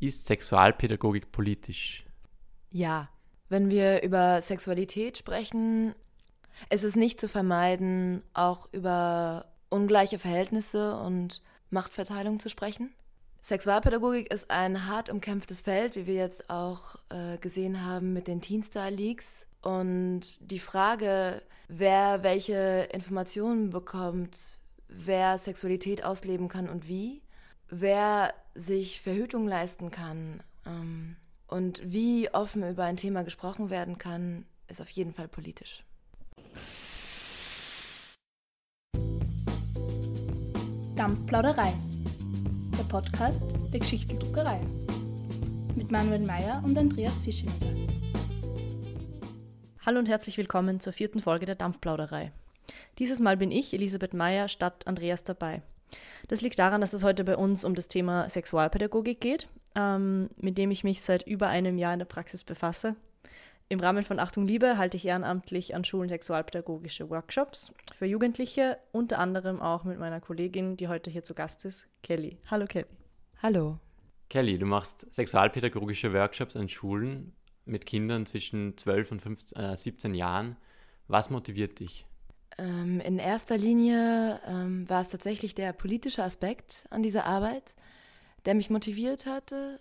Ist Sexualpädagogik politisch? Ja. Wenn wir über Sexualität sprechen, ist es nicht zu vermeiden, auch über ungleiche Verhältnisse und Machtverteilung zu sprechen. Sexualpädagogik ist ein hart umkämpftes Feld, wie wir jetzt auch äh, gesehen haben mit den Teen Star Leaks. Und die Frage, wer welche Informationen bekommt, wer Sexualität ausleben kann und wie, wer sich Verhütung leisten kann ähm, und wie offen über ein Thema gesprochen werden kann, ist auf jeden Fall politisch. Dampfplauderei, der Podcast der Geschichteldruckerei mit Manuel Meyer und Andreas Fischenegger. Hallo und herzlich willkommen zur vierten Folge der Dampfplauderei. Dieses Mal bin ich, Elisabeth Meyer, statt Andreas dabei. Das liegt daran, dass es heute bei uns um das Thema Sexualpädagogik geht, ähm, mit dem ich mich seit über einem Jahr in der Praxis befasse. Im Rahmen von Achtung Liebe halte ich ehrenamtlich an Schulen sexualpädagogische Workshops für Jugendliche, unter anderem auch mit meiner Kollegin, die heute hier zu Gast ist, Kelly. Hallo Kelly. Hallo. Kelly, du machst sexualpädagogische Workshops an Schulen mit Kindern zwischen 12 und 15, äh, 17 Jahren. Was motiviert dich? Ähm, in erster Linie ähm, war es tatsächlich der politische Aspekt an dieser Arbeit, der mich motiviert hatte,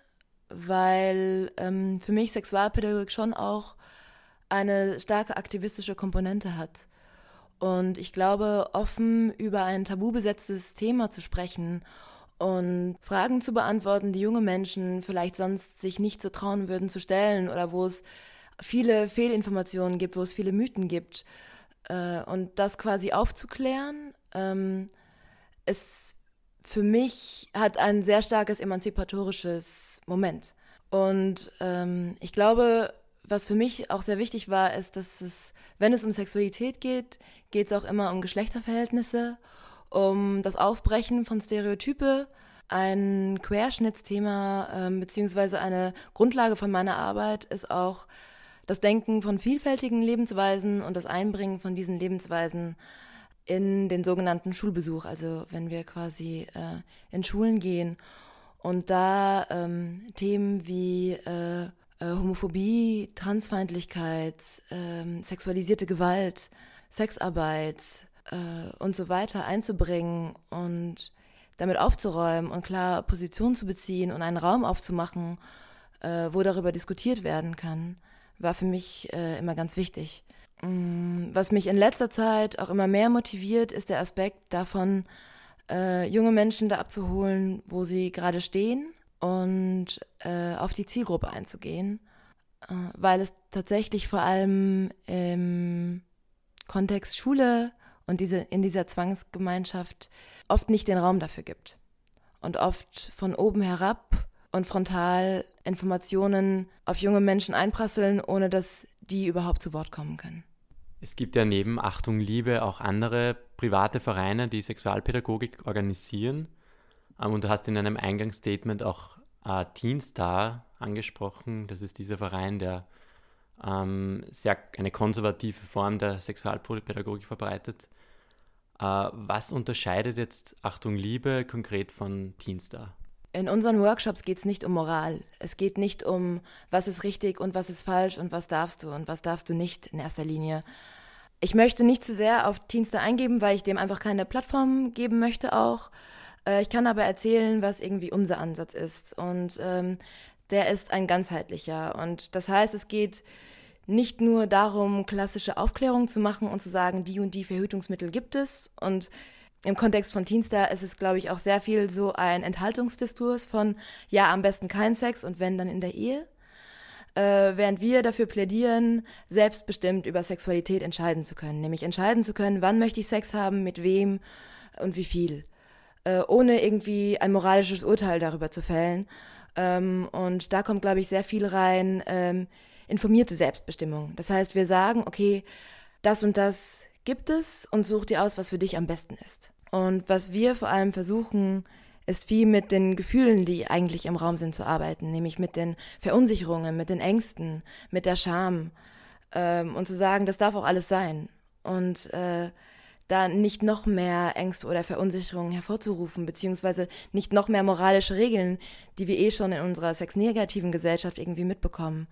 weil ähm, für mich Sexualpädagogik schon auch eine starke aktivistische Komponente hat. Und ich glaube, offen über ein tabu besetztes Thema zu sprechen und Fragen zu beantworten, die junge Menschen vielleicht sonst sich nicht so trauen würden zu stellen oder wo es viele Fehlinformationen gibt, wo es viele Mythen gibt. Äh, und das quasi aufzuklären, ähm, ist für mich hat ein sehr starkes emanzipatorisches Moment. Und ähm, ich glaube, was für mich auch sehr wichtig war, ist, dass es, wenn es um Sexualität geht, geht es auch immer um Geschlechterverhältnisse um das Aufbrechen von Stereotype, ein Querschnittsthema ähm, beziehungsweise eine Grundlage von meiner Arbeit ist auch das Denken von vielfältigen Lebensweisen und das Einbringen von diesen Lebensweisen in den sogenannten Schulbesuch, also wenn wir quasi äh, in Schulen gehen und da ähm, Themen wie äh, äh, Homophobie, Transfeindlichkeit, äh, sexualisierte Gewalt, Sexarbeit, äh, und so weiter einzubringen und damit aufzuräumen und klar Position zu beziehen und einen Raum aufzumachen, äh, wo darüber diskutiert werden kann, war für mich äh, immer ganz wichtig. Mm, was mich in letzter Zeit auch immer mehr motiviert, ist der Aspekt davon, äh, junge Menschen da abzuholen, wo sie gerade stehen und äh, auf die Zielgruppe einzugehen, äh, weil es tatsächlich vor allem im Kontext Schule und diese, in dieser Zwangsgemeinschaft oft nicht den Raum dafür gibt. Und oft von oben herab und frontal Informationen auf junge Menschen einprasseln, ohne dass die überhaupt zu Wort kommen können. Es gibt ja neben Achtung Liebe auch andere private Vereine, die Sexualpädagogik organisieren. Ähm, und du hast in einem Eingangsstatement auch äh, Teen angesprochen. Das ist dieser Verein, der ähm, sehr eine konservative Form der Sexualpädagogik verbreitet. Äh, was unterscheidet jetzt Achtung Liebe konkret von Teenstar? In unseren Workshops geht es nicht um Moral. Es geht nicht um, was ist richtig und was ist falsch und was darfst du und was darfst du nicht in erster Linie. Ich möchte nicht zu sehr auf Teenstar eingeben, weil ich dem einfach keine Plattform geben möchte auch. Äh, ich kann aber erzählen, was irgendwie unser Ansatz ist. Und ähm, der ist ein ganzheitlicher. Und das heißt, es geht nicht nur darum, klassische Aufklärung zu machen und zu sagen, die und die Verhütungsmittel gibt es. Und im Kontext von Teenstar ist es, glaube ich, auch sehr viel so ein Enthaltungsdiskurs von, ja, am besten kein Sex und wenn, dann in der Ehe. Äh, während wir dafür plädieren, selbstbestimmt über Sexualität entscheiden zu können. Nämlich entscheiden zu können, wann möchte ich Sex haben, mit wem und wie viel. Äh, ohne irgendwie ein moralisches Urteil darüber zu fällen. Ähm, und da kommt, glaube ich, sehr viel rein. Ähm, informierte Selbstbestimmung. Das heißt, wir sagen, okay, das und das gibt es und such dir aus, was für dich am besten ist. Und was wir vor allem versuchen, ist viel mit den Gefühlen, die eigentlich im Raum sind, zu arbeiten, nämlich mit den Verunsicherungen, mit den Ängsten, mit der Scham ähm, und zu sagen, das darf auch alles sein. Und äh, da nicht noch mehr Ängste oder Verunsicherungen hervorzurufen, beziehungsweise nicht noch mehr moralische Regeln, die wir eh schon in unserer sexnegativen Gesellschaft irgendwie mitbekommen.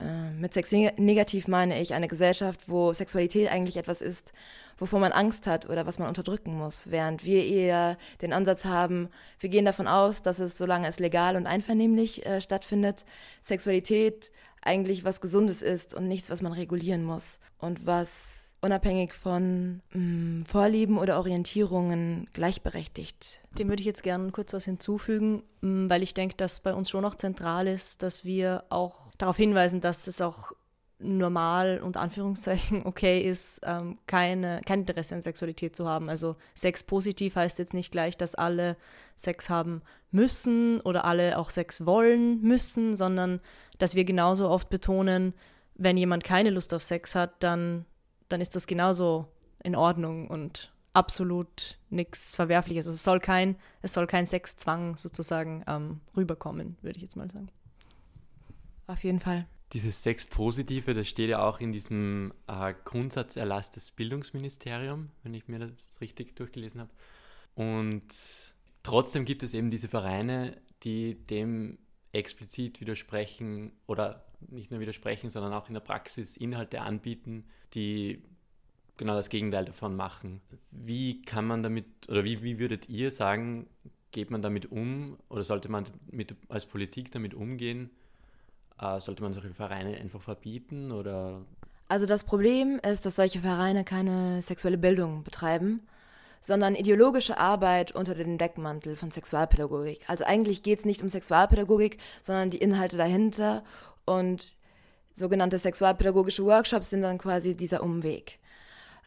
Äh, mit Sex negativ meine ich eine Gesellschaft, wo Sexualität eigentlich etwas ist, wovor man Angst hat oder was man unterdrücken muss, während wir eher den Ansatz haben, wir gehen davon aus, dass es, solange es legal und einvernehmlich äh, stattfindet, Sexualität eigentlich was Gesundes ist und nichts, was man regulieren muss und was unabhängig von mh, mm, Vorlieben oder Orientierungen gleichberechtigt. Dem würde ich jetzt gerne kurz was hinzufügen, mm, weil ich denke, dass bei uns schon noch zentral ist, dass wir auch darauf hinweisen, dass es auch normal und Anführungszeichen okay ist, ähm, keine, kein Interesse an Sexualität zu haben. Also Sex positiv heißt jetzt nicht gleich, dass alle Sex haben müssen oder alle auch Sex wollen müssen, sondern dass wir genauso oft betonen, wenn jemand keine Lust auf Sex hat, dann dann ist das genauso in Ordnung und absolut nichts Verwerfliches. Also es soll kein, es soll kein Sexzwang sozusagen ähm, rüberkommen, würde ich jetzt mal sagen. Auf jeden Fall. Dieses Sexpositive, das steht ja auch in diesem äh, Grundsatzerlass des Bildungsministeriums, wenn ich mir das richtig durchgelesen habe. Und trotzdem gibt es eben diese Vereine, die dem explizit widersprechen oder nicht nur widersprechen, sondern auch in der Praxis Inhalte anbieten, die genau das Gegenteil davon machen. Wie kann man damit, oder wie, wie würdet ihr sagen, geht man damit um oder sollte man mit, als Politik damit umgehen? Äh, sollte man solche Vereine einfach verbieten oder? Also das Problem ist, dass solche Vereine keine sexuelle Bildung betreiben, sondern ideologische Arbeit unter dem Deckmantel von Sexualpädagogik. Also eigentlich geht es nicht um Sexualpädagogik, sondern die Inhalte dahinter und sogenannte sexualpädagogische Workshops sind dann quasi dieser Umweg.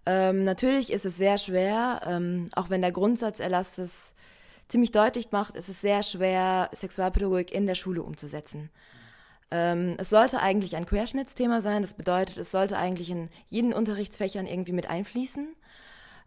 Ähm, natürlich ist es sehr schwer, ähm, auch wenn der Grundsatzerlass es ziemlich deutlich macht, ist es sehr schwer, Sexualpädagogik in der Schule umzusetzen. Ähm, es sollte eigentlich ein Querschnittsthema sein, das bedeutet, es sollte eigentlich in jeden Unterrichtsfächern irgendwie mit einfließen.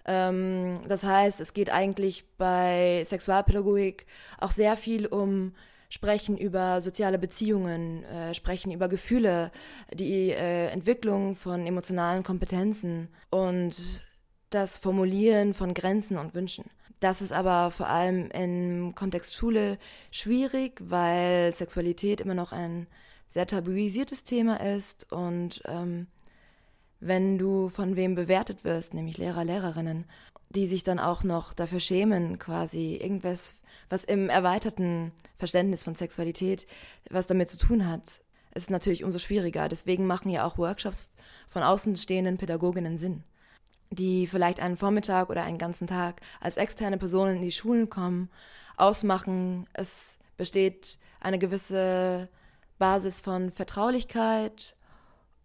Ähm, das heißt, es geht eigentlich bei Sexualpädagogik auch sehr viel um sprechen über soziale Beziehungen, äh, sprechen über Gefühle, die äh, Entwicklung von emotionalen Kompetenzen und das Formulieren von Grenzen und Wünschen. Das ist aber vor allem im Kontext Schule schwierig, weil Sexualität immer noch ein sehr tabuisiertes Thema ist und ähm, wenn du von wem bewertet wirst, nämlich Lehrer, Lehrerinnen, die sich dann auch noch dafür schämen, quasi irgendwas, was im erweiterten Verständnis von Sexualität, was damit zu tun hat, ist natürlich umso schwieriger. Deswegen machen ja auch Workshops von außenstehenden Pädagoginnen Sinn, die vielleicht einen Vormittag oder einen ganzen Tag als externe Personen in die Schulen kommen, ausmachen, es besteht eine gewisse Basis von Vertraulichkeit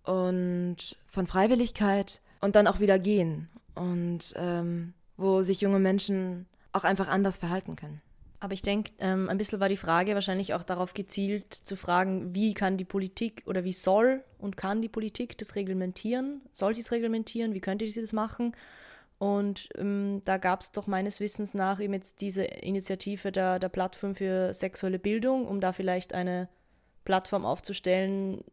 und von Freiwilligkeit und dann auch wieder gehen und ähm, wo sich junge Menschen auch einfach anders verhalten können. Aber ich denke, ähm, ein bisschen war die Frage wahrscheinlich auch darauf gezielt zu fragen, wie kann die Politik oder wie soll und kann die Politik das reglementieren? Soll sie es reglementieren? Wie könnte sie das machen? Und ähm, da gab es doch meines Wissens nach eben jetzt diese Initiative der, der Plattform für sexuelle Bildung, um da vielleicht eine Plattform aufzustellen,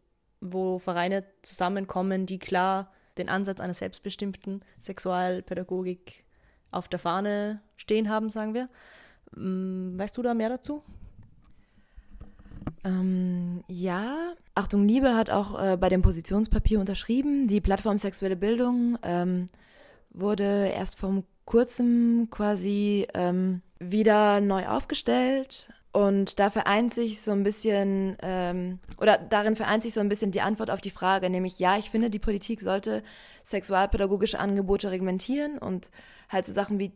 wo Vereine zusammenkommen, die klar den Ansatz einer selbstbestimmten Sexualpädagogik auf der Fahne stehen haben, sagen wir. Mm, weißt du da mehr dazu? Ähm, ja, Achtung Liebe hat auch äh, bei dem Positionspapier unterschrieben. Die Plattform Sexuelle Bildung ähm, wurde erst vor kurzem quasi ähm, wieder neu aufgestellt. Und da vereint sich so ein bisschen, ähm, oder darin vereint sich so ein bisschen die Antwort auf die Frage, nämlich ja, ich finde, die Politik sollte sexualpädagogische Angebote reglementieren und halt so Sachen wie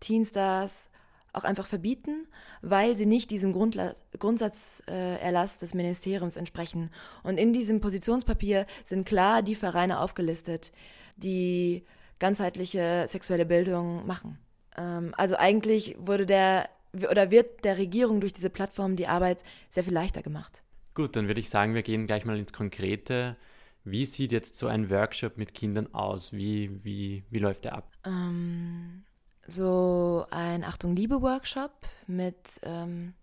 Teenstars auch einfach verbieten, weil sie nicht diesem Grundla Grundsatzerlass äh, des Ministeriums entsprechen. Und in diesem Positionspapier sind klar die Vereine aufgelistet, die ganzheitliche sexuelle Bildung machen. Ähm, also eigentlich wurde der oder wird der Regierung durch diese Plattform die Arbeit sehr viel leichter gemacht. Gut, dann würde ich sagen, wir gehen gleich mal ins Konkrete. Wie sieht jetzt so ein Workshop mit Kindern aus? Wie, wie, wie läuft der ab? Ähm, so ein Achtung Liebe Workshop mit ähm,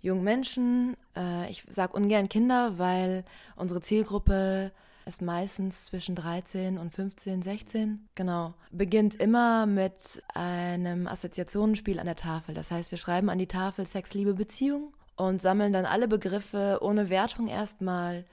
jungen Menschen. Äh, ich sage ungern Kinder, weil unsere Zielgruppe ist meistens zwischen 13 und 15, 16. Genau. Beginnt immer mit einem Assoziationsspiel an der Tafel. Das heißt, wir schreiben an die Tafel Sex, Liebe, Beziehung und sammeln dann alle Begriffe ohne Wertung erstmal,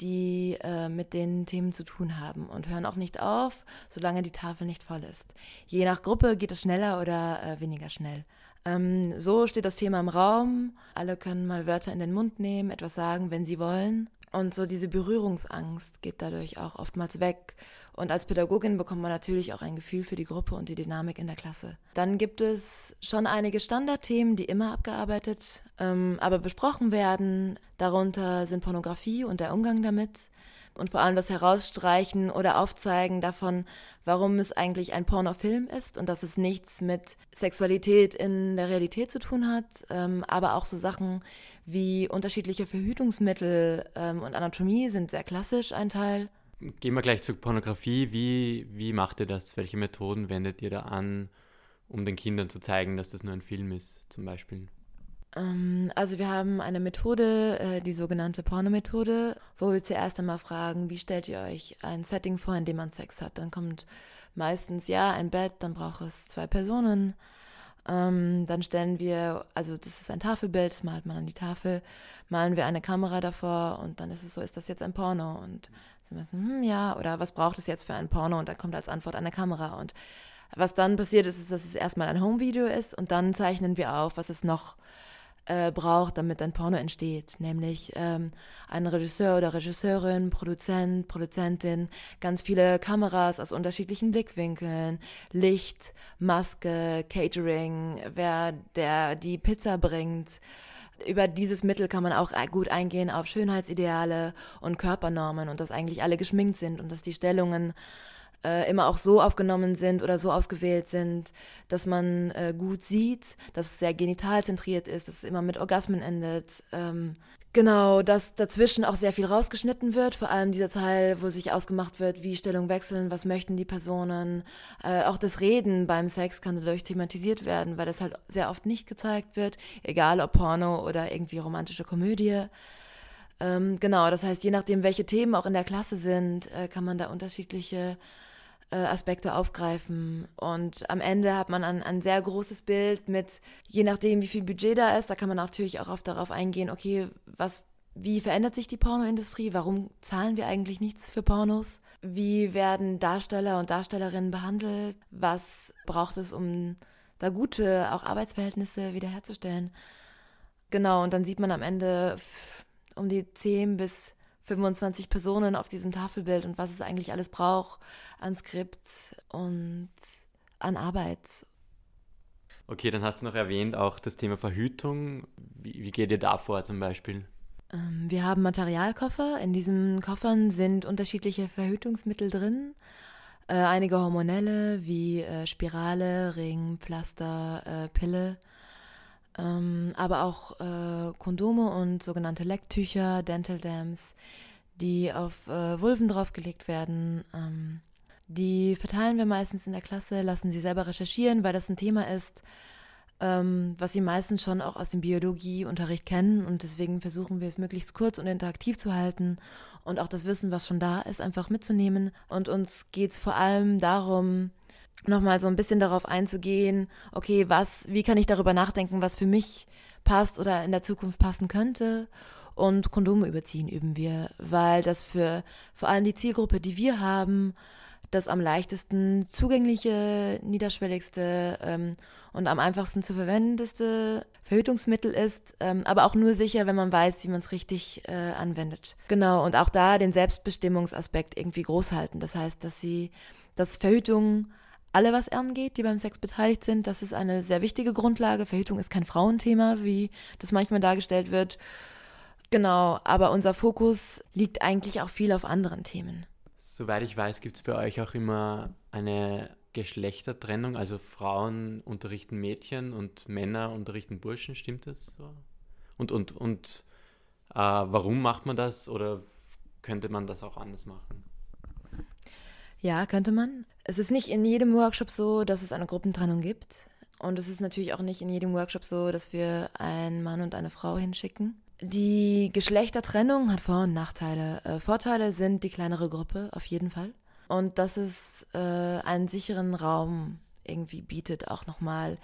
die äh, mit den Themen zu tun haben und hören auch nicht auf, solange die Tafel nicht voll ist. Je nach Gruppe geht es schneller oder äh, weniger schnell. Ähm, so steht das Thema im Raum. Alle können mal Wörter in den Mund nehmen, etwas sagen, wenn sie wollen. Und so diese Berührungsangst geht dadurch auch oftmals weg. Und als Pädagogin bekommt man natürlich auch ein Gefühl für die Gruppe und die Dynamik in der Klasse. Dann gibt es schon einige Standardthemen, die immer abgearbeitet, ähm, aber besprochen werden. Darunter sind Pornografie und der Umgang damit und vor allem das Herausstreichen oder Aufzeigen davon, warum es eigentlich ein Pornofilm ist und dass es nichts mit Sexualität in der Realität zu tun hat, ähm, aber auch so Sachen wie unterschiedliche Verhütungsmittel ähm, und Anatomie sind sehr klassisch ein Teil. Gehen wir gleich zur Pornografie. Wie, wie macht ihr das? Welche Methoden wendet ihr da an, um den Kindern zu zeigen, dass das nur ein Film ist, zum Beispiel? Ähm, also wir haben eine Methode, äh, die sogenannte Pornomethode, wo wir zuerst einmal fragen, wie stellt ihr euch ein Setting vor, in dem man Sex hat? Dann kommt meistens ja ein Bett, dann braucht es zwei Personen. Ähm, dann stellen wir, also das ist ein Tafelbild, das malt man an die Tafel, malen wir eine Kamera davor und dann ist es so, ist das jetzt ein Porno? Und sie müssen, hm, ja, oder was braucht es jetzt für ein Porno? Und dann kommt als Antwort eine Kamera. Und was dann passiert ist, ist, dass es erstmal ein Home-Video ist und dann zeichnen wir auf, was es noch äh, braucht, damit ein Porno entsteht, nämlich ähm, ein Regisseur oder Regisseurin, Produzent, Produzentin, ganz viele Kameras aus unterschiedlichen Blickwinkeln, Licht, Maske, Catering, wer der die Pizza bringt. Über dieses Mittel kann man auch gut eingehen auf Schönheitsideale und Körpernormen und dass eigentlich alle geschminkt sind und dass die Stellungen äh, immer auch so aufgenommen sind oder so ausgewählt sind, dass man äh, gut sieht, dass es sehr genitalzentriert ist, dass es immer mit Orgasmen endet. Ähm, genau, dass dazwischen auch sehr viel rausgeschnitten wird, vor allem dieser Teil, wo sich ausgemacht wird, wie Stellung wechseln, was möchten die Personen. Äh, auch das Reden beim Sex kann dadurch thematisiert werden, weil das halt sehr oft nicht gezeigt wird, egal ob Porno oder irgendwie romantische Komödie. Ähm, genau, das heißt, je nachdem, welche Themen auch in der Klasse sind, äh, kann man da unterschiedliche äh, Aspekte aufgreifen. Und am Ende hat man ein, ein sehr großes Bild mit, je nachdem, wie viel Budget da ist, da kann man natürlich auch oft darauf eingehen, okay, was wie verändert sich die Pornoindustrie? Warum zahlen wir eigentlich nichts für Pornos? Wie werden Darsteller und Darstellerinnen behandelt? Was braucht es, um da gute auch Arbeitsverhältnisse wiederherzustellen? Genau, und dann sieht man am Ende um die 10 bis 25 Personen auf diesem Tafelbild und was es eigentlich alles braucht an Skript und an Arbeit. Okay, dann hast du noch erwähnt auch das Thema Verhütung. Wie, wie geht ihr da vor zum Beispiel? Ähm, wir haben Materialkoffer. In diesen Koffern sind unterschiedliche Verhütungsmittel drin. Äh, einige hormonelle wie äh, Spirale, Ring, Pflaster, äh, Pille ähm, aber auch äh, Kondome und sogenannte Lecktücher, Dental Dams, die auf äh, Vulven draufgelegt werden. Ähm, die verteilen wir meistens in der Klasse, lassen sie selber recherchieren, weil das ein Thema ist, ähm, was sie meistens schon auch aus dem Biologieunterricht kennen und deswegen versuchen wir es möglichst kurz und interaktiv zu halten und auch das Wissen, was schon da ist, einfach mitzunehmen. Und uns geht es vor allem darum, nochmal so ein bisschen darauf einzugehen, okay, was, wie kann ich darüber nachdenken, was für mich passt oder in der Zukunft passen könnte. Und Kondome überziehen üben wir, weil das für vor allem die Zielgruppe, die wir haben, das am leichtesten zugängliche, niederschwelligste ähm, und am einfachsten zu verwendendste Verhütungsmittel ist, ähm, aber auch nur sicher, wenn man weiß, wie man es richtig äh, anwendet. Genau, und auch da den Selbstbestimmungsaspekt irgendwie groß halten. Das heißt, dass sie, dass Verhütung alle was angeht, die beim Sex beteiligt sind. Das ist eine sehr wichtige Grundlage. Verhütung ist kein Frauenthema, wie das manchmal dargestellt wird. Genau, aber unser Fokus liegt eigentlich auch viel auf anderen Themen. Soweit ich weiß, gibt es bei euch auch immer eine Geschlechtertrennung, also Frauen unterrichten Mädchen und Männer unterrichten Burschen, stimmt das so? Und, und, und äh, warum macht man das oder könnte man das auch anders machen? Ja, könnte man. Es ist nicht in jedem Workshop so, dass es eine Gruppentrennung gibt. Und es ist natürlich auch nicht in jedem Workshop so, dass wir einen Mann und eine Frau hinschicken. Die Geschlechtertrennung hat Vor- und Nachteile. Äh, Vorteile sind die kleinere Gruppe auf jeden Fall. Und dass es äh, einen sicheren Raum irgendwie bietet, auch nochmal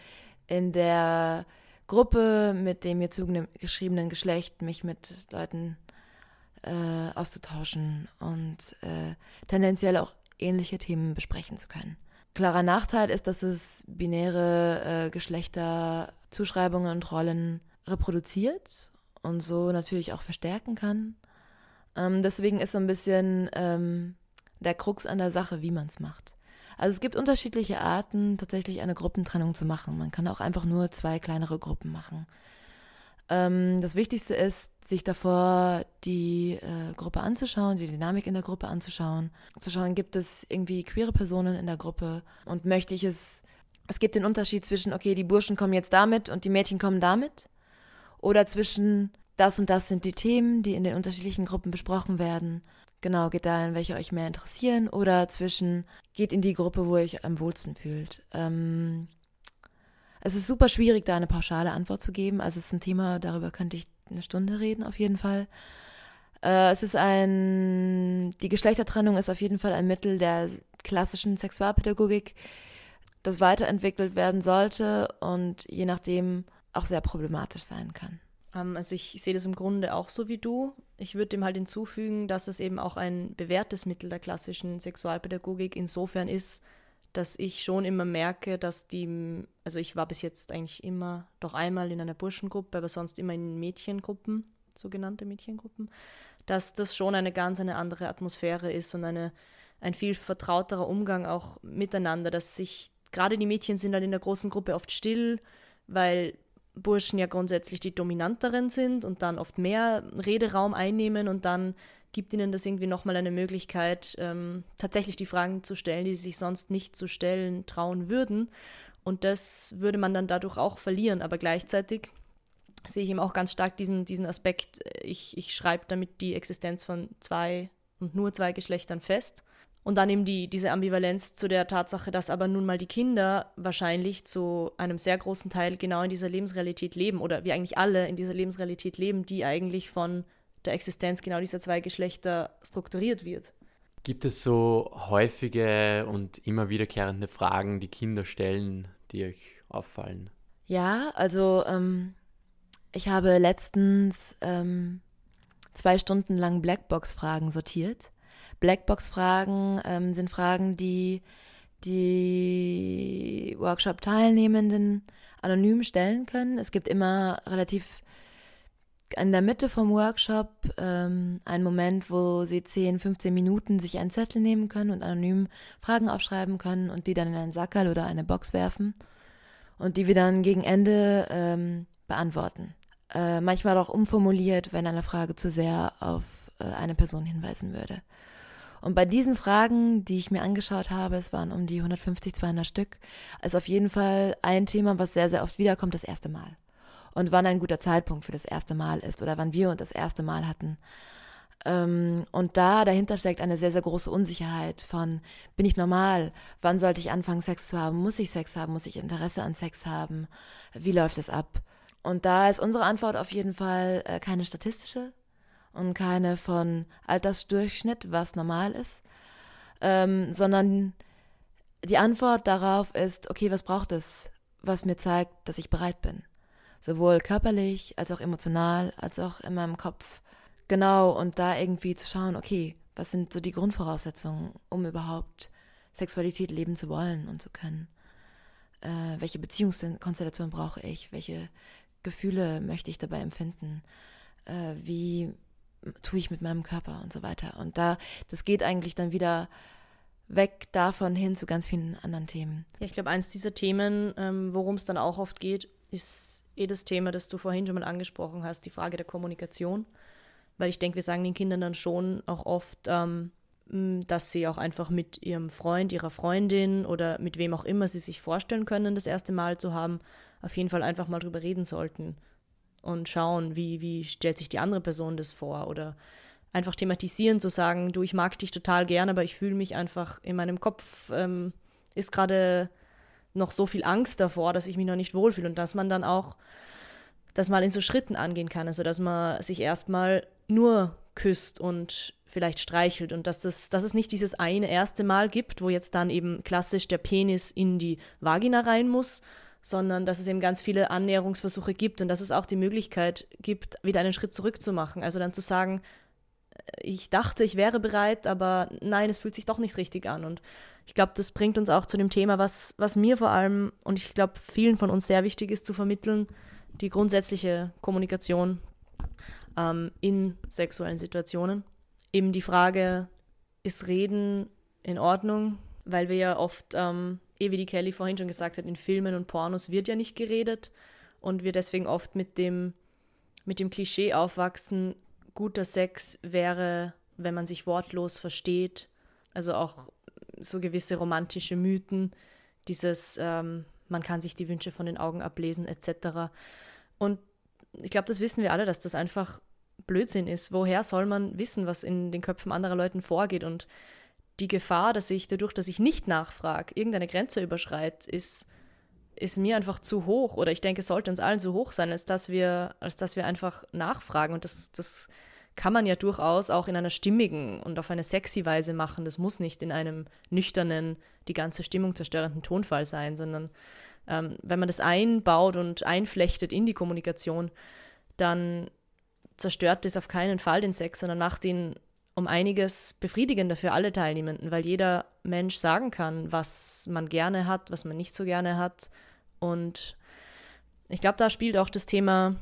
in der Gruppe mit dem mir zugeschriebenen Geschlecht mich mit Leuten äh, auszutauschen und äh, tendenziell auch ähnliche Themen besprechen zu können. Klarer Nachteil ist, dass es binäre äh, Geschlechterzuschreibungen und Rollen reproduziert und so natürlich auch verstärken kann. Ähm, deswegen ist so ein bisschen ähm, der Krux an der Sache, wie man es macht. Also es gibt unterschiedliche Arten, tatsächlich eine Gruppentrennung zu machen. Man kann auch einfach nur zwei kleinere Gruppen machen. Ähm, das Wichtigste ist, sich davor die äh, Gruppe anzuschauen, die Dynamik in der Gruppe anzuschauen, zu schauen, gibt es irgendwie queere Personen in der Gruppe und möchte ich es, es gibt den Unterschied zwischen, okay, die Burschen kommen jetzt damit und die Mädchen kommen damit oder zwischen das und das sind die Themen, die in den unterschiedlichen Gruppen besprochen werden. Genau, geht da in welche euch mehr interessieren oder zwischen geht in die Gruppe, wo ihr euch am wohlsten fühlt. Ähm, es ist super schwierig, da eine pauschale Antwort zu geben. Also es ist ein Thema, darüber könnte ich eine Stunde reden, auf jeden Fall. Äh, es ist ein, die Geschlechtertrennung ist auf jeden Fall ein Mittel der klassischen Sexualpädagogik, das weiterentwickelt werden sollte und je nachdem auch sehr problematisch sein kann. Ähm, also ich sehe das im Grunde auch so wie du. Ich würde dem halt hinzufügen, dass es eben auch ein bewährtes Mittel der klassischen Sexualpädagogik insofern ist, dass ich schon immer merke, dass die, also ich war bis jetzt eigentlich immer doch einmal in einer Burschengruppe, aber sonst immer in Mädchengruppen, sogenannte Mädchengruppen, dass das schon eine ganz eine andere Atmosphäre ist und eine, ein viel vertrauterer Umgang auch miteinander, dass sich, gerade die Mädchen sind dann in der großen Gruppe oft still, weil Burschen ja grundsätzlich die dominanteren sind und dann oft mehr Rederaum einnehmen und dann gibt ihnen das irgendwie nochmal eine Möglichkeit, ähm, tatsächlich die Fragen zu stellen, die sie sich sonst nicht zu stellen trauen würden. Und das würde man dann dadurch auch verlieren. Aber gleichzeitig sehe ich eben auch ganz stark diesen, diesen Aspekt, ich, ich schreibe damit die Existenz von zwei und nur zwei Geschlechtern fest. Und dann eben die, diese Ambivalenz zu der Tatsache, dass aber nun mal die Kinder wahrscheinlich zu einem sehr großen Teil genau in dieser Lebensrealität leben oder wir eigentlich alle in dieser Lebensrealität leben, die eigentlich von der Existenz genau dieser zwei Geschlechter strukturiert wird. Gibt es so häufige und immer wiederkehrende Fragen, die Kinder stellen, die euch auffallen? Ja, also ähm, ich habe letztens ähm, zwei Stunden lang Blackbox-Fragen sortiert Blackbox-Fragen ähm, sind Fragen, die die Workshop-Teilnehmenden anonym stellen können. Es gibt immer relativ in der Mitte vom Workshop ähm, einen Moment, wo sie 10, 15 Minuten sich einen Zettel nehmen können und anonym Fragen aufschreiben können und die dann in einen Sackerl oder eine Box werfen und die wir dann gegen Ende ähm, beantworten. Äh, manchmal auch umformuliert, wenn eine Frage zu sehr auf äh, eine Person hinweisen würde. Und bei diesen Fragen, die ich mir angeschaut habe, es waren um die 150, 200 Stück, ist auf jeden Fall ein Thema, was sehr, sehr oft wiederkommt, das erste Mal. Und wann ein guter Zeitpunkt für das erste Mal ist oder wann wir uns das erste Mal hatten. Ähm, und da dahinter steckt eine sehr, sehr große Unsicherheit von, bin ich normal? Wann sollte ich anfangen, Sex zu haben? Muss ich Sex haben? Muss ich Interesse an Sex haben? Wie läuft es ab? Und da ist unsere Antwort auf jeden Fall äh, keine statistische, und keine von Altersdurchschnitt, was normal ist, ähm, sondern die Antwort darauf ist, okay, was braucht es, was mir zeigt, dass ich bereit bin? Sowohl körperlich als auch emotional, als auch in meinem Kopf. Genau, und da irgendwie zu schauen, okay, was sind so die Grundvoraussetzungen, um überhaupt Sexualität leben zu wollen und zu können? Äh, welche Beziehungskonstellation brauche ich? Welche Gefühle möchte ich dabei empfinden? Äh, wie tue ich mit meinem Körper und so weiter. Und da, das geht eigentlich dann wieder weg davon hin zu ganz vielen anderen Themen. Ja, ich glaube, eins dieser Themen, ähm, worum es dann auch oft geht, ist eh das Thema, das du vorhin schon mal angesprochen hast, die Frage der Kommunikation. Weil ich denke, wir sagen den Kindern dann schon auch oft, ähm, dass sie auch einfach mit ihrem Freund, ihrer Freundin oder mit wem auch immer sie sich vorstellen können, das erste Mal zu haben, auf jeden Fall einfach mal drüber reden sollten und schauen, wie, wie stellt sich die andere Person das vor oder einfach thematisieren, zu sagen, du, ich mag dich total gern, aber ich fühle mich einfach in meinem Kopf, ähm, ist gerade noch so viel Angst davor, dass ich mich noch nicht wohlfühle und dass man dann auch das mal in so Schritten angehen kann. Also dass man sich erstmal nur küsst und vielleicht streichelt und dass, das, dass es nicht dieses eine erste Mal gibt, wo jetzt dann eben klassisch der Penis in die Vagina rein muss, sondern dass es eben ganz viele Annäherungsversuche gibt und dass es auch die Möglichkeit gibt, wieder einen Schritt zurück zu machen. Also dann zu sagen, ich dachte, ich wäre bereit, aber nein, es fühlt sich doch nicht richtig an. Und ich glaube, das bringt uns auch zu dem Thema, was, was mir vor allem und ich glaube vielen von uns sehr wichtig ist zu vermitteln, die grundsätzliche Kommunikation ähm, in sexuellen Situationen. Eben die Frage, ist Reden in Ordnung? Weil wir ja oft, ähm, eh wie die Kelly vorhin schon gesagt hat, in Filmen und Pornos wird ja nicht geredet und wir deswegen oft mit dem, mit dem Klischee aufwachsen, guter Sex wäre, wenn man sich wortlos versteht. Also auch so gewisse romantische Mythen, dieses, ähm, man kann sich die Wünsche von den Augen ablesen, etc. Und ich glaube, das wissen wir alle, dass das einfach Blödsinn ist. Woher soll man wissen, was in den Köpfen anderer Leuten vorgeht? Und die Gefahr, dass ich dadurch, dass ich nicht nachfrage, irgendeine Grenze überschreite, ist, ist mir einfach zu hoch. Oder ich denke, es sollte uns allen so hoch sein, als dass wir, als dass wir einfach nachfragen. Und das, das kann man ja durchaus auch in einer stimmigen und auf eine sexy Weise machen. Das muss nicht in einem nüchternen, die ganze Stimmung zerstörenden Tonfall sein, sondern ähm, wenn man das einbaut und einflechtet in die Kommunikation, dann zerstört das auf keinen Fall den Sex, sondern macht ihn um einiges befriedigender für alle Teilnehmenden, weil jeder Mensch sagen kann, was man gerne hat, was man nicht so gerne hat. Und ich glaube, da spielt auch das Thema,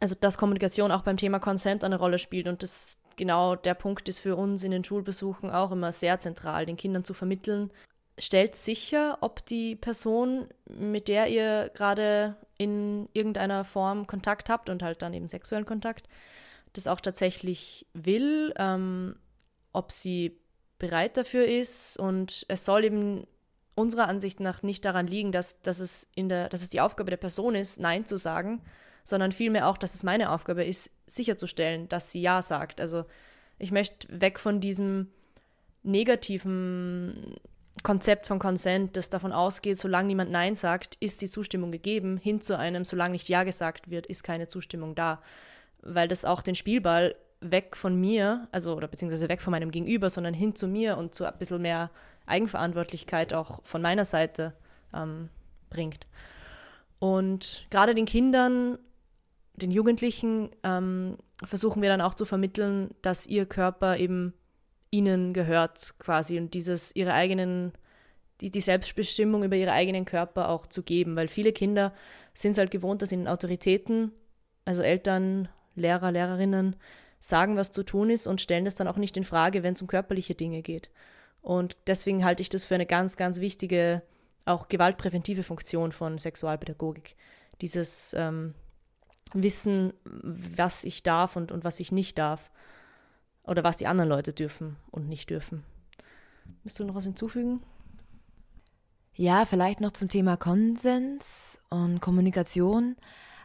also dass Kommunikation auch beim Thema Consent eine Rolle spielt und das genau der Punkt ist für uns in den Schulbesuchen auch immer sehr zentral, den Kindern zu vermitteln, stellt sicher, ob die Person, mit der ihr gerade in irgendeiner Form Kontakt habt und halt dann eben sexuellen Kontakt, das auch tatsächlich will, ähm, ob sie bereit dafür ist und es soll eben unserer Ansicht nach nicht daran liegen, dass, dass, es in der, dass es die Aufgabe der Person ist, Nein zu sagen, sondern vielmehr auch, dass es meine Aufgabe ist, sicherzustellen, dass sie Ja sagt. Also ich möchte weg von diesem negativen Konzept von Consent, das davon ausgeht, solange niemand Nein sagt, ist die Zustimmung gegeben, hin zu einem, solange nicht Ja gesagt wird, ist keine Zustimmung da. Weil das auch den Spielball weg von mir, also oder beziehungsweise weg von meinem Gegenüber, sondern hin zu mir und zu ein bisschen mehr Eigenverantwortlichkeit auch von meiner Seite ähm, bringt. Und gerade den Kindern, den Jugendlichen ähm, versuchen wir dann auch zu vermitteln, dass ihr Körper eben ihnen gehört quasi und dieses ihre eigenen die, die Selbstbestimmung über ihre eigenen Körper auch zu geben, weil viele Kinder sind es halt gewohnt, dass ihnen Autoritäten, also Eltern, Lehrer, Lehrerinnen sagen, was zu tun ist und stellen das dann auch nicht in Frage, wenn es um körperliche Dinge geht. Und deswegen halte ich das für eine ganz, ganz wichtige, auch gewaltpräventive Funktion von Sexualpädagogik. Dieses ähm, Wissen, was ich darf und, und was ich nicht darf. Oder was die anderen Leute dürfen und nicht dürfen. Willst du noch was hinzufügen? Ja, vielleicht noch zum Thema Konsens und Kommunikation.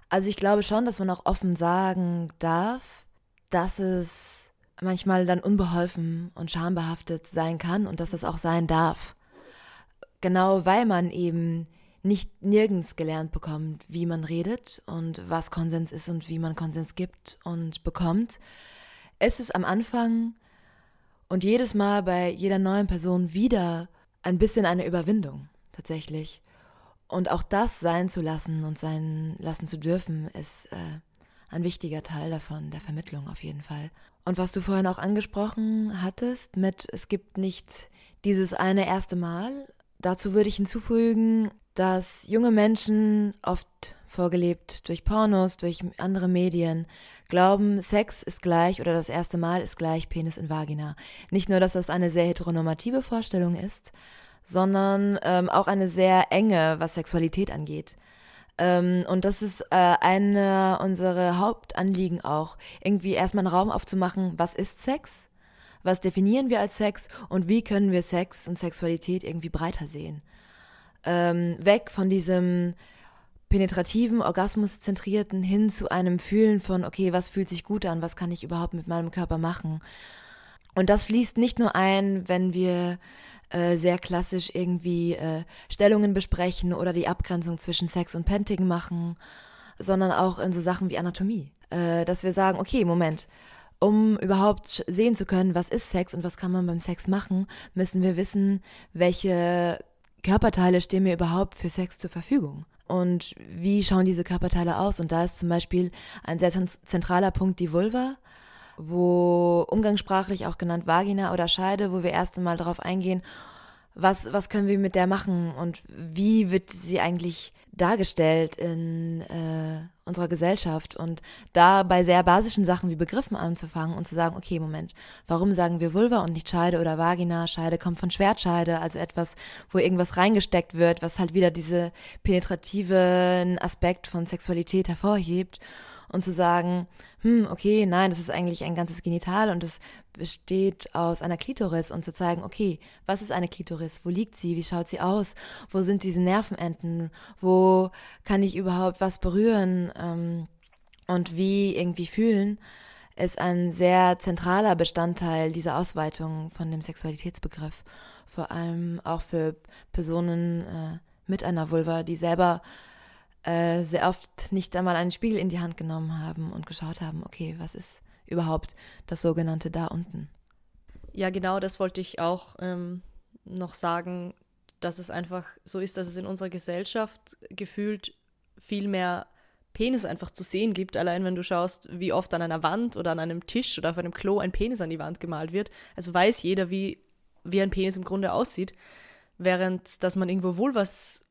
Also ich glaube schon, dass man auch offen sagen darf, dass es manchmal dann unbeholfen und schambehaftet sein kann und dass es auch sein darf. Genau weil man eben nicht nirgends gelernt bekommt, wie man redet und was Konsens ist und wie man Konsens gibt und bekommt, es ist am Anfang und jedes Mal bei jeder neuen Person wieder ein bisschen eine Überwindung, tatsächlich. Und auch das sein zu lassen und sein lassen zu dürfen, ist äh, ein wichtiger Teil davon, der Vermittlung auf jeden Fall. Und was du vorhin auch angesprochen hattest, mit es gibt nicht dieses eine erste Mal, dazu würde ich hinzufügen, dass junge Menschen oft vorgelebt durch Pornos, durch andere Medien, glauben, Sex ist gleich oder das erste Mal ist gleich Penis in Vagina. Nicht nur, dass das eine sehr heteronormative Vorstellung ist, sondern ähm, auch eine sehr enge, was Sexualität angeht. Ähm, und das ist äh, eine unserer Hauptanliegen auch, irgendwie erstmal einen Raum aufzumachen, was ist Sex? Was definieren wir als Sex und wie können wir Sex und Sexualität irgendwie breiter sehen? Ähm, weg von diesem penetrativen, orgasmuszentrierten hin zu einem Fühlen von, okay, was fühlt sich gut an, was kann ich überhaupt mit meinem Körper machen. Und das fließt nicht nur ein, wenn wir äh, sehr klassisch irgendwie äh, Stellungen besprechen oder die Abgrenzung zwischen Sex und Penting machen, sondern auch in so Sachen wie Anatomie. Äh, dass wir sagen, okay, Moment, um überhaupt sehen zu können, was ist Sex und was kann man beim Sex machen, müssen wir wissen, welche Körperteile stehen mir überhaupt für Sex zur Verfügung. Und wie schauen diese Körperteile aus? Und da ist zum Beispiel ein sehr zentraler Punkt die Vulva, wo umgangssprachlich auch genannt Vagina oder Scheide, wo wir erst einmal darauf eingehen, was, was können wir mit der machen und wie wird sie eigentlich dargestellt in äh, unserer Gesellschaft und da bei sehr basischen Sachen wie Begriffen anzufangen und zu sagen, okay, Moment, warum sagen wir Vulva und nicht Scheide oder Vagina? Scheide kommt von Schwertscheide, also etwas, wo irgendwas reingesteckt wird, was halt wieder diese penetrativen Aspekt von Sexualität hervorhebt und zu sagen, hm, okay, nein, das ist eigentlich ein ganzes Genital und es besteht aus einer Klitoris und zu zeigen, okay, was ist eine Klitoris? Wo liegt sie? Wie schaut sie aus? Wo sind diese Nervenenden? Wo kann ich überhaupt was berühren ähm, und wie irgendwie fühlen? Ist ein sehr zentraler Bestandteil dieser Ausweitung von dem Sexualitätsbegriff. Vor allem auch für Personen äh, mit einer Vulva, die selber äh, sehr oft nicht einmal einen Spiegel in die Hand genommen haben und geschaut haben, okay, was ist überhaupt das sogenannte da unten? Ja, genau, das wollte ich auch ähm, noch sagen, dass es einfach so ist, dass es in unserer Gesellschaft gefühlt viel mehr Penis einfach zu sehen gibt, allein wenn du schaust, wie oft an einer Wand oder an einem Tisch oder auf einem Klo ein Penis an die Wand gemalt wird. Also weiß jeder, wie, wie ein Penis im Grunde aussieht. Während, dass man irgendwo wohl was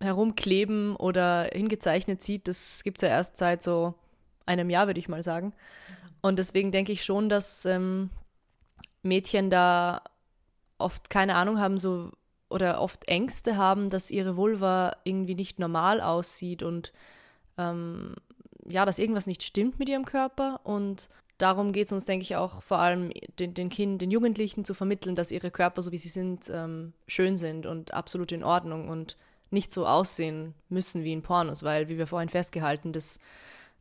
herumkleben oder hingezeichnet sieht, das gibt es ja erst seit so einem Jahr, würde ich mal sagen. Und deswegen denke ich schon, dass ähm, Mädchen da oft keine Ahnung haben, so oder oft Ängste haben, dass ihre Vulva irgendwie nicht normal aussieht und ähm, ja, dass irgendwas nicht stimmt mit ihrem Körper. Und darum geht es uns, denke ich, auch vor allem den, den Kindern, den Jugendlichen zu vermitteln, dass ihre Körper, so wie sie sind, ähm, schön sind und absolut in Ordnung und nicht so aussehen müssen wie in Pornos, weil, wie wir vorhin festgehalten, das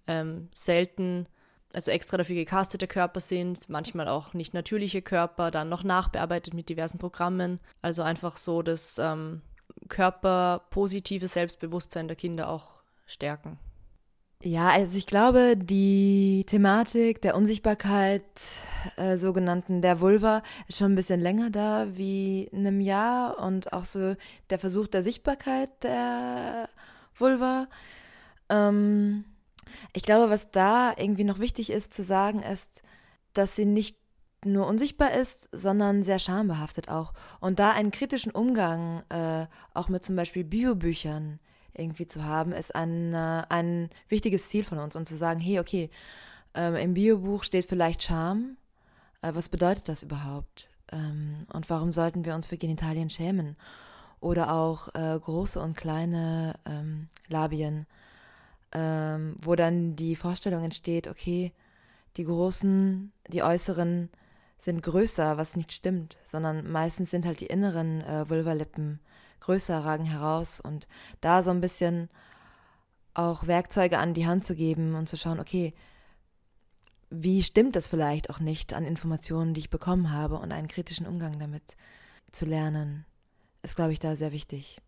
ähm, selten, also extra dafür gecastete Körper sind, manchmal auch nicht natürliche Körper, dann noch nachbearbeitet mit diversen Programmen. Also einfach so das ähm, körperpositive Selbstbewusstsein der Kinder auch stärken. Ja, also ich glaube, die Thematik der Unsichtbarkeit, äh, sogenannten der Vulva, ist schon ein bisschen länger da wie in einem Jahr und auch so der Versuch der Sichtbarkeit der Vulva. Ähm, ich glaube, was da irgendwie noch wichtig ist zu sagen, ist, dass sie nicht nur unsichtbar ist, sondern sehr schambehaftet auch. Und da einen kritischen Umgang äh, auch mit zum Beispiel Biobüchern irgendwie zu haben, ist ein, äh, ein wichtiges Ziel von uns und zu sagen, hey, okay, ähm, im Biobuch steht vielleicht Scham. Äh, was bedeutet das überhaupt? Ähm, und warum sollten wir uns für Genitalien schämen? Oder auch äh, große und kleine ähm, Labien, ähm, wo dann die Vorstellung entsteht, okay, die großen, die äußeren sind größer, was nicht stimmt, sondern meistens sind halt die inneren äh, Vulvalippen größer, ragen heraus und da so ein bisschen auch Werkzeuge an die Hand zu geben und zu schauen, okay, wie stimmt das vielleicht auch nicht an Informationen, die ich bekommen habe und einen kritischen Umgang damit zu lernen, ist, glaube ich, da sehr wichtig.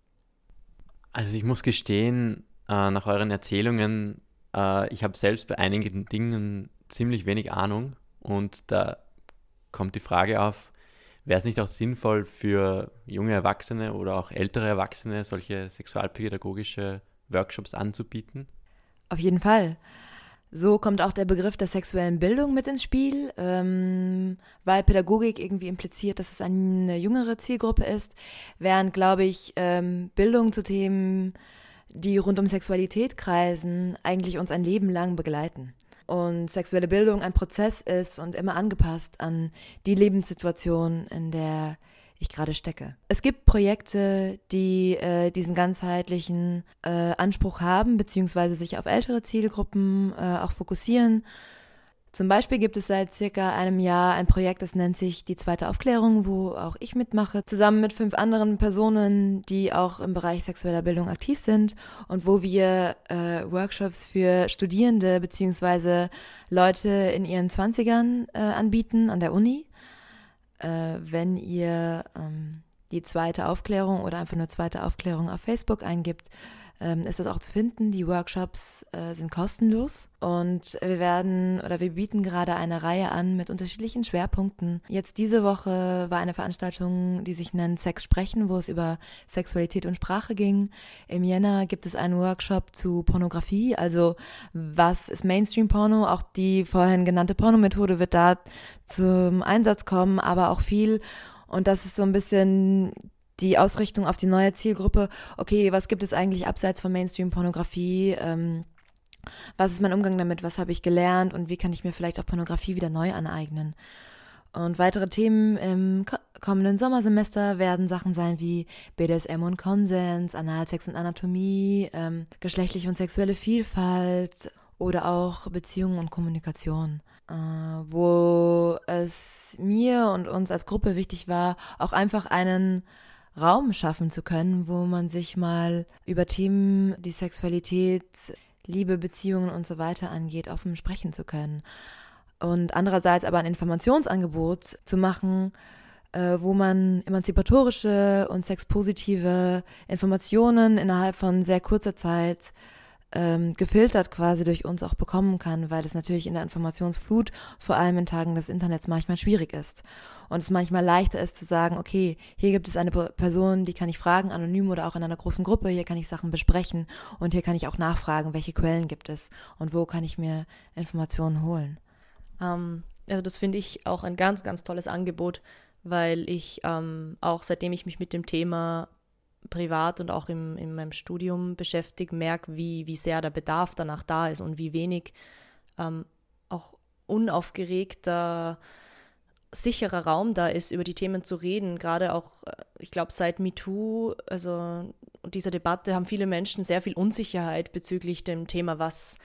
Also ich muss gestehen, äh, nach euren Erzählungen, äh, ich habe selbst bei einigen Dingen ziemlich wenig Ahnung und da kommt die Frage auf, Wäre es nicht auch sinnvoll für junge Erwachsene oder auch ältere Erwachsene, solche sexualpädagogische Workshops anzubieten? Auf jeden Fall. So kommt auch der Begriff der sexuellen Bildung mit ins Spiel, ähm, weil Pädagogik irgendwie impliziert, dass es eine jüngere Zielgruppe ist, während, glaube ich, ähm, Bildung zu Themen, die rund um Sexualität kreisen, eigentlich uns ein Leben lang begleiten und sexuelle Bildung ein Prozess ist und immer angepasst an die Lebenssituation, in der ich gerade stecke. Es gibt Projekte, die äh, diesen ganzheitlichen äh, Anspruch haben, beziehungsweise sich auf ältere Zielgruppen äh, auch fokussieren zum Beispiel gibt es seit circa einem Jahr ein Projekt, das nennt sich die zweite Aufklärung, wo auch ich mitmache, zusammen mit fünf anderen Personen, die auch im Bereich sexueller Bildung aktiv sind und wo wir äh, Workshops für Studierende beziehungsweise Leute in ihren Zwanzigern äh, anbieten an der Uni. Äh, wenn ihr ähm, die zweite Aufklärung oder einfach nur zweite Aufklärung auf Facebook eingibt, ähm, ist das auch zu finden. Die Workshops äh, sind kostenlos und wir werden oder wir bieten gerade eine Reihe an mit unterschiedlichen Schwerpunkten. Jetzt diese Woche war eine Veranstaltung, die sich nennt Sex sprechen, wo es über Sexualität und Sprache ging. Im Jänner gibt es einen Workshop zu Pornografie, also was ist Mainstream-Porno? Auch die vorhin genannte Pornomethode wird da zum Einsatz kommen, aber auch viel und das ist so ein bisschen die Ausrichtung auf die neue Zielgruppe, okay, was gibt es eigentlich abseits von Mainstream-Pornografie? Ähm, was ist mein Umgang damit? Was habe ich gelernt? Und wie kann ich mir vielleicht auch Pornografie wieder neu aneignen? Und weitere Themen im kommenden Sommersemester werden Sachen sein wie BDSM und Konsens, Analsex und Anatomie, ähm, geschlechtliche und sexuelle Vielfalt oder auch Beziehungen und Kommunikation, äh, wo es mir und uns als Gruppe wichtig war, auch einfach einen Raum schaffen zu können, wo man sich mal über Themen, die Sexualität, Liebe, Beziehungen und so weiter angeht, offen sprechen zu können. Und andererseits aber ein Informationsangebot zu machen, äh, wo man emanzipatorische und sexpositive Informationen innerhalb von sehr kurzer Zeit ähm, gefiltert quasi durch uns auch bekommen kann, weil es natürlich in der Informationsflut, vor allem in Tagen des Internets, manchmal schwierig ist. Und es manchmal leichter ist zu sagen, okay, hier gibt es eine Person, die kann ich fragen, anonym oder auch in einer großen Gruppe, hier kann ich Sachen besprechen und hier kann ich auch nachfragen, welche Quellen gibt es und wo kann ich mir Informationen holen. Ähm, also das finde ich auch ein ganz, ganz tolles Angebot, weil ich ähm, auch seitdem ich mich mit dem Thema privat und auch im, in meinem Studium beschäftigt, merke, wie, wie sehr der Bedarf danach da ist und wie wenig ähm, auch unaufgeregter, sicherer Raum da ist, über die Themen zu reden. Gerade auch, äh, ich glaube, seit MeToo, also dieser Debatte, haben viele Menschen sehr viel Unsicherheit bezüglich dem Thema, was,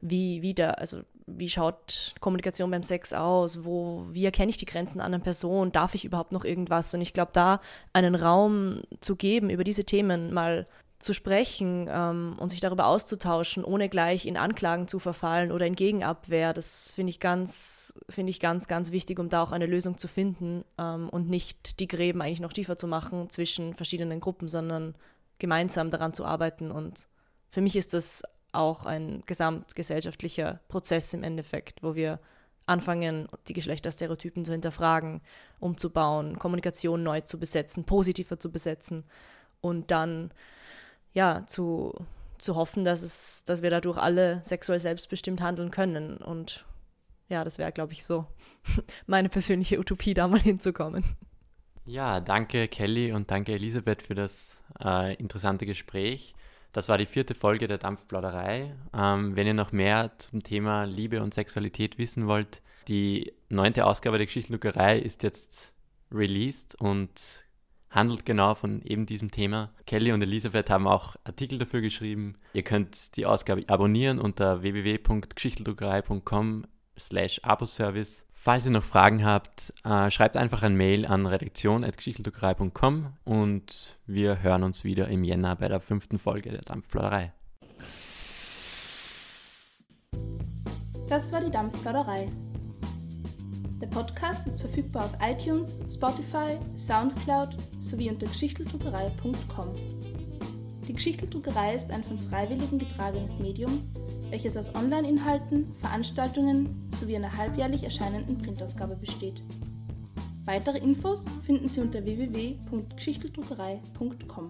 wie, wie der, also wie schaut Kommunikation beim Sex aus, wo, wie erkenne ich die Grenzen einer Person, darf ich überhaupt noch irgendwas? Und ich glaube, da einen Raum zu geben, über diese Themen mal zu sprechen ähm, und sich darüber auszutauschen, ohne gleich in Anklagen zu verfallen oder in Gegenabwehr, das finde ich ganz, finde ich ganz, ganz wichtig, um da auch eine Lösung zu finden ähm, und nicht die Gräben eigentlich noch tiefer zu machen zwischen verschiedenen Gruppen, sondern gemeinsam daran zu arbeiten. Und für mich ist das auch ein gesamtgesellschaftlicher Prozess im Endeffekt, wo wir anfangen, die Geschlechterstereotypen zu hinterfragen, umzubauen, Kommunikation neu zu besetzen, positiver zu besetzen und dann ja zu, zu hoffen, dass es, dass wir dadurch alle sexuell selbstbestimmt handeln können. Und ja, das wäre, glaube ich, so meine persönliche Utopie, da mal hinzukommen. Ja, danke Kelly und danke Elisabeth für das äh, interessante Gespräch. Das war die vierte Folge der Dampfplauderei. Ähm, wenn ihr noch mehr zum Thema Liebe und Sexualität wissen wollt, die neunte Ausgabe der Geschichtsluckerei ist jetzt released und handelt genau von eben diesem Thema. Kelly und Elisabeth haben auch Artikel dafür geschrieben. Ihr könnt die Ausgabe abonnieren unter www.geschichteldruckerei.com slash Abo-Service. Falls ihr noch Fragen habt, äh, schreibt einfach ein Mail an redaktion.geschichteldruckerei.com und wir hören uns wieder im Jänner bei der fünften Folge der Dampfplauderei. Das war die Dampfplauderei. Der Podcast ist verfügbar auf iTunes, Spotify, Soundcloud sowie unter geschichteldruckerei.com. Die Geschichteldruckerei ist ein von Freiwilligen getragenes Medium, welches aus Online-Inhalten, Veranstaltungen sowie einer halbjährlich erscheinenden Printausgabe besteht. Weitere Infos finden Sie unter www.geschichteldruckerei.com.